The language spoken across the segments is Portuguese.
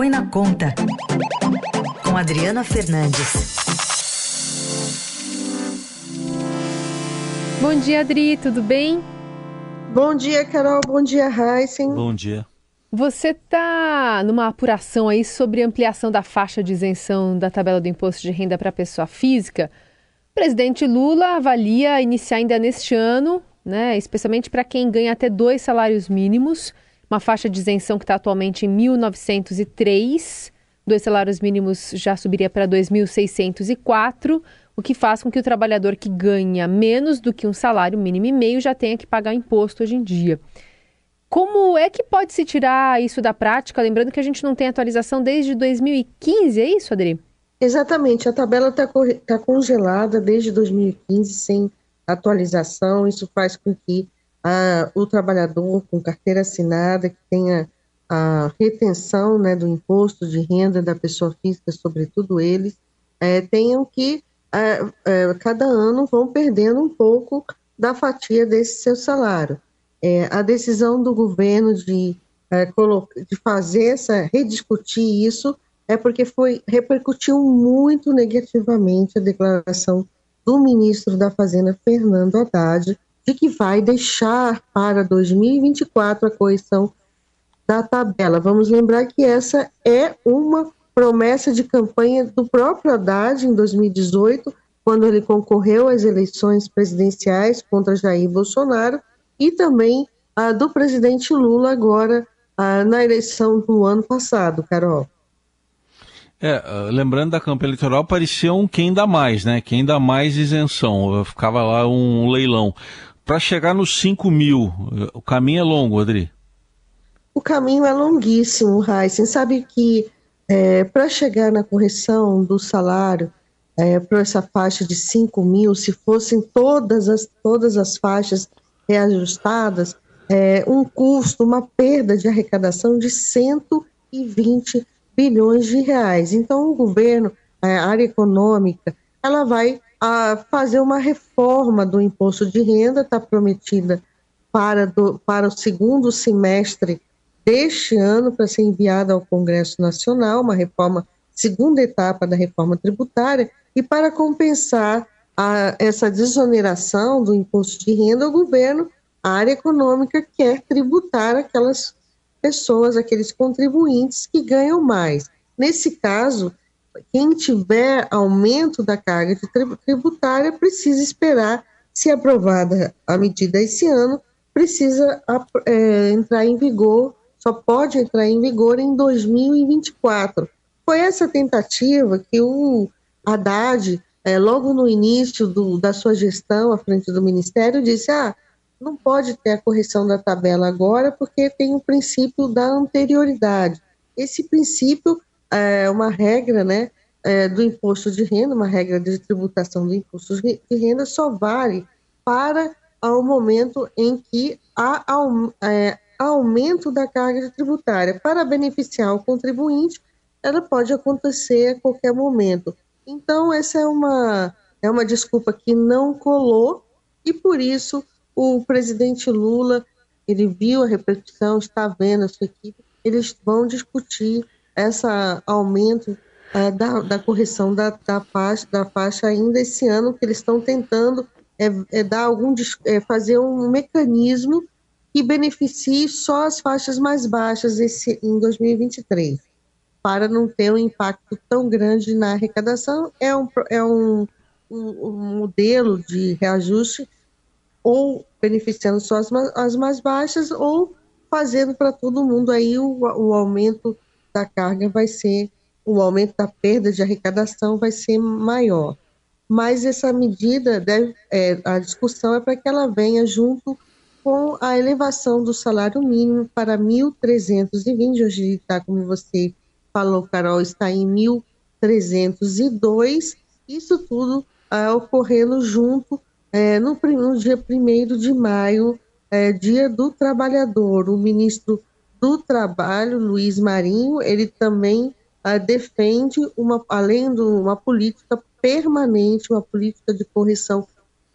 Põe na Conta, com Adriana Fernandes. Bom dia, Adri, tudo bem? Bom dia, Carol. Bom dia, Heisen. Bom dia. Você está numa apuração aí sobre ampliação da faixa de isenção da tabela do imposto de renda para pessoa física. O presidente Lula avalia iniciar ainda neste ano, né, especialmente para quem ganha até dois salários mínimos, uma faixa de isenção que está atualmente em 1.903. Dois salários mínimos já subiria para 2.604, o que faz com que o trabalhador que ganha menos do que um salário mínimo e meio já tenha que pagar imposto hoje em dia. Como é que pode se tirar isso da prática? Lembrando que a gente não tem atualização desde 2015, é isso, Adri? Exatamente, a tabela está tá congelada desde 2015 sem atualização. Isso faz com que ah, o trabalhador com carteira assinada, que tenha a retenção né, do imposto de renda da pessoa física, sobretudo eles, é, tenham que, é, é, cada ano, vão perdendo um pouco da fatia desse seu salário. É, a decisão do governo de, de fazer essa, rediscutir isso, é porque foi repercutiu muito negativamente a declaração do ministro da Fazenda, Fernando Haddad, de que vai deixar para 2024 a correção da tabela. Vamos lembrar que essa é uma promessa de campanha do próprio Haddad em 2018, quando ele concorreu às eleições presidenciais contra Jair Bolsonaro, e também a do presidente Lula agora na eleição do ano passado, Carol. É, lembrando da campanha eleitoral, parecia um quem dá mais, né? Quem dá mais isenção. Ficava lá um leilão. Para chegar nos 5 mil, o caminho é longo, Adri? O caminho é longuíssimo, Heisen. Sabe que é, para chegar na correção do salário é, para essa faixa de 5 mil, se fossem todas as, todas as faixas reajustadas, é, um custo, uma perda de arrecadação de 120 bilhões de reais. Então, o governo, a área econômica, ela vai a, fazer uma reforma do imposto de renda, está prometida para, do, para o segundo semestre deste ano, para ser enviada ao Congresso Nacional, uma reforma, segunda etapa da reforma tributária, e para compensar a, essa desoneração do imposto de renda, o governo, a área econômica, quer tributar aquelas pessoas, aqueles contribuintes que ganham mais. Nesse caso, quem tiver aumento da carga tributária precisa esperar, se aprovada a medida esse ano, precisa é, entrar em vigor, só pode entrar em vigor em 2024. Foi essa tentativa que o Haddad é, logo no início do, da sua gestão à frente do Ministério, disse: ah, não pode ter a correção da tabela agora porque tem o princípio da anterioridade. Esse princípio é uma regra né, é, do imposto de renda, uma regra de tributação do imposto de renda, só vale para o momento em que há é, aumento da carga tributária. Para beneficiar o contribuinte, ela pode acontecer a qualquer momento. Então, essa é uma, é uma desculpa que não colou e, por isso, o presidente Lula, ele viu a repercussão, está vendo a sua equipe, eles vão discutir esse aumento é, da, da, correção da, da, faixa, da faixa ainda esse ano, que eles estão tentando é, é dar algum, é, fazer um mecanismo que beneficie só as faixas mais baixas esse, em 2023 para não ter um impacto tão grande na arrecadação. É um, é um, um, um modelo de reajuste ou beneficiando só as, as mais baixas ou fazendo para todo mundo aí o, o aumento da carga vai ser, o aumento da perda de arrecadação vai ser maior. Mas essa medida, deve, é, a discussão é para que ela venha junto com a elevação do salário mínimo para 1.320, hoje está, como você falou Carol, está em 1302, isso tudo ah, ocorrendo junto é, no, no, dia 1 de maio, é, dia do trabalhador. O ministro do Trabalho, Luiz Marinho, ele também ah, defende, uma, além de uma política permanente, uma política de correção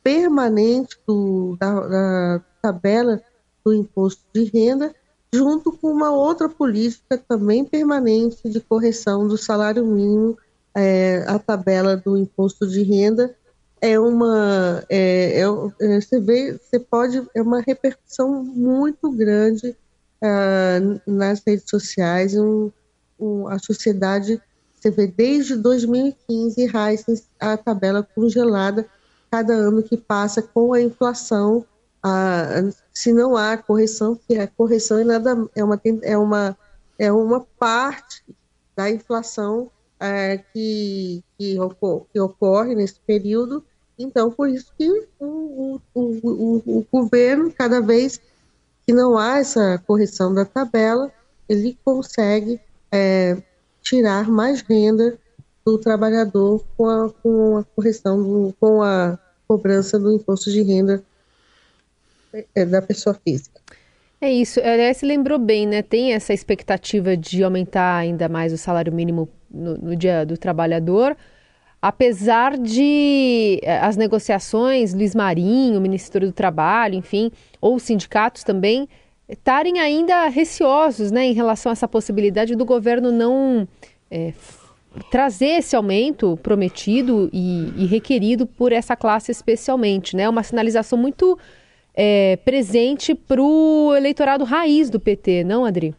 permanente do, da, da tabela do imposto de renda, junto com uma outra política também permanente de correção do salário mínimo, é, a tabela do imposto de renda. É uma é, é, é você vê você pode é uma repercussão muito grande uh, nas redes sociais um, um, a sociedade você vê desde 2015 a tabela congelada cada ano que passa com a inflação a, se não há correção, que a correção é nada é uma é uma é uma parte da inflação é, que, que, ocorre, que, ocorre nesse período. Então, por isso que o, o, o, o, governo, cada vez que não há essa correção da tabela, ele consegue é, tirar mais renda do trabalhador com a, com a correção, do, com a cobrança do imposto de renda é, da pessoa física. É isso. Aliás, se lembrou bem, né? Tem essa expectativa de aumentar ainda mais o salário mínimo no, no dia do trabalhador, apesar de eh, as negociações, Luiz Marinho, o Ministério do Trabalho, enfim, ou os sindicatos também, estarem ainda receosos né, em relação a essa possibilidade do governo não é, trazer esse aumento prometido e, e, requerido por essa classe especialmente. Né? Uma sinalização muito é, presente para o eleitorado raiz do PT, não, Adri?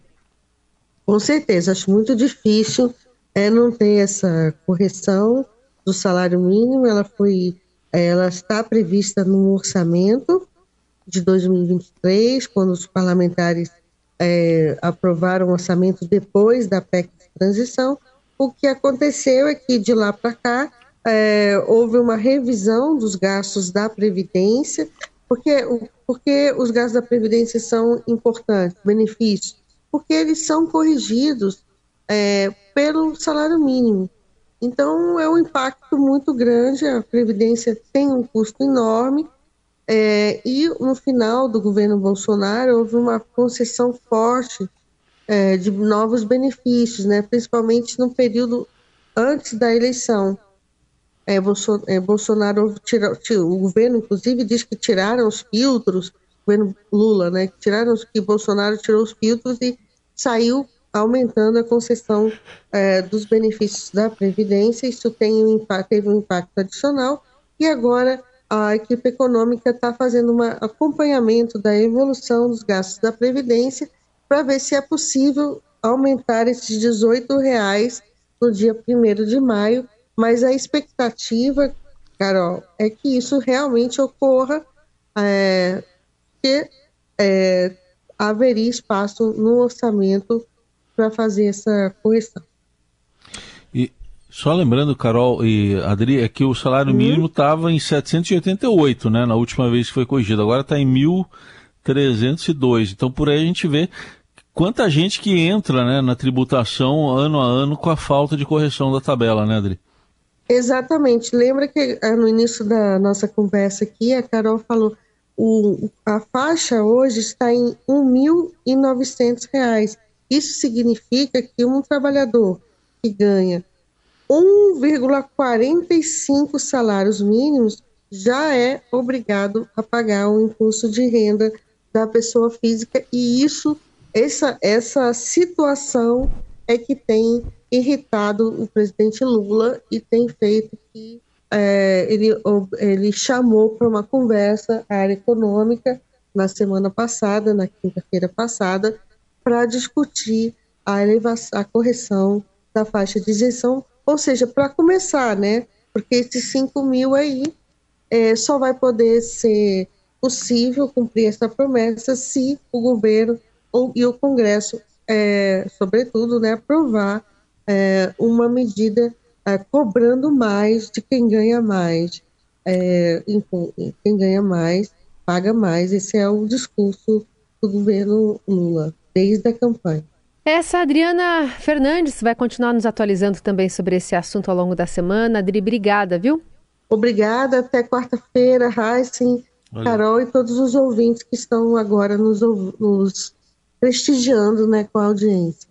Com certeza, acho muito difícil é, não ter essa correção do salário mínimo. Ela foi, é, ela está prevista no orçamento de 2023, quando os parlamentares é, aprovaram o orçamento depois da PEC de transição. O que aconteceu é que de lá para cá é, houve uma revisão dos gastos da Previdência, porque, porque os gastos da Previdência são importantes, benefícios? Porque eles são corrigidos é, pelo salário mínimo. Então, é um impacto muito grande, a Previdência tem um custo enorme, é, e no final do governo Bolsonaro houve uma concessão forte é, de novos benefícios, né, principalmente no período antes da eleição. É, é, Bolsonaro tirou, o governo inclusive diz que tiraram os filtros, o governo Lula, né, tiraram que Bolsonaro tirou os filtros e saiu aumentando a concessão é, dos benefícios da previdência. Isso tem um impacto, teve um impacto adicional e agora a equipe econômica está fazendo um acompanhamento da evolução dos gastos da previdência para ver se é possível aumentar esses 18 reais no dia 1 de maio mas a expectativa, Carol, é que isso realmente ocorra, é, que é, haveria espaço no orçamento para fazer essa correção. E só lembrando, Carol e Adri, é que o salário hum. mínimo estava em 788, né, na última vez que foi corrigido, agora está em 1.302. Então por aí a gente vê quanta gente que entra né, na tributação ano a ano com a falta de correção da tabela, né, Adri? Exatamente. Lembra que ah, no início da nossa conversa aqui, a Carol falou o, a faixa hoje está em R$ 1.900. Isso significa que um trabalhador que ganha 1,45 salários mínimos já é obrigado a pagar o imposto de renda da pessoa física. E isso essa essa situação é que tem irritado o presidente Lula e tem feito que é, ele, ele chamou para uma conversa a área econômica na semana passada, na quinta-feira passada, para discutir a elevação, a correção da faixa de isenção, ou seja, para começar, né? Porque esses 5 mil aí é, só vai poder ser possível cumprir essa promessa se o governo ou, e o Congresso, é, sobretudo, né, aprovar é, uma medida é, cobrando mais de quem ganha mais. É, quem ganha mais paga mais. Esse é o discurso do governo Lula, desde a campanha. Essa Adriana Fernandes vai continuar nos atualizando também sobre esse assunto ao longo da semana. Adri, obrigada, viu? Obrigada, até quarta-feira, Heisen, Carol e todos os ouvintes que estão agora nos, nos prestigiando né, com a audiência.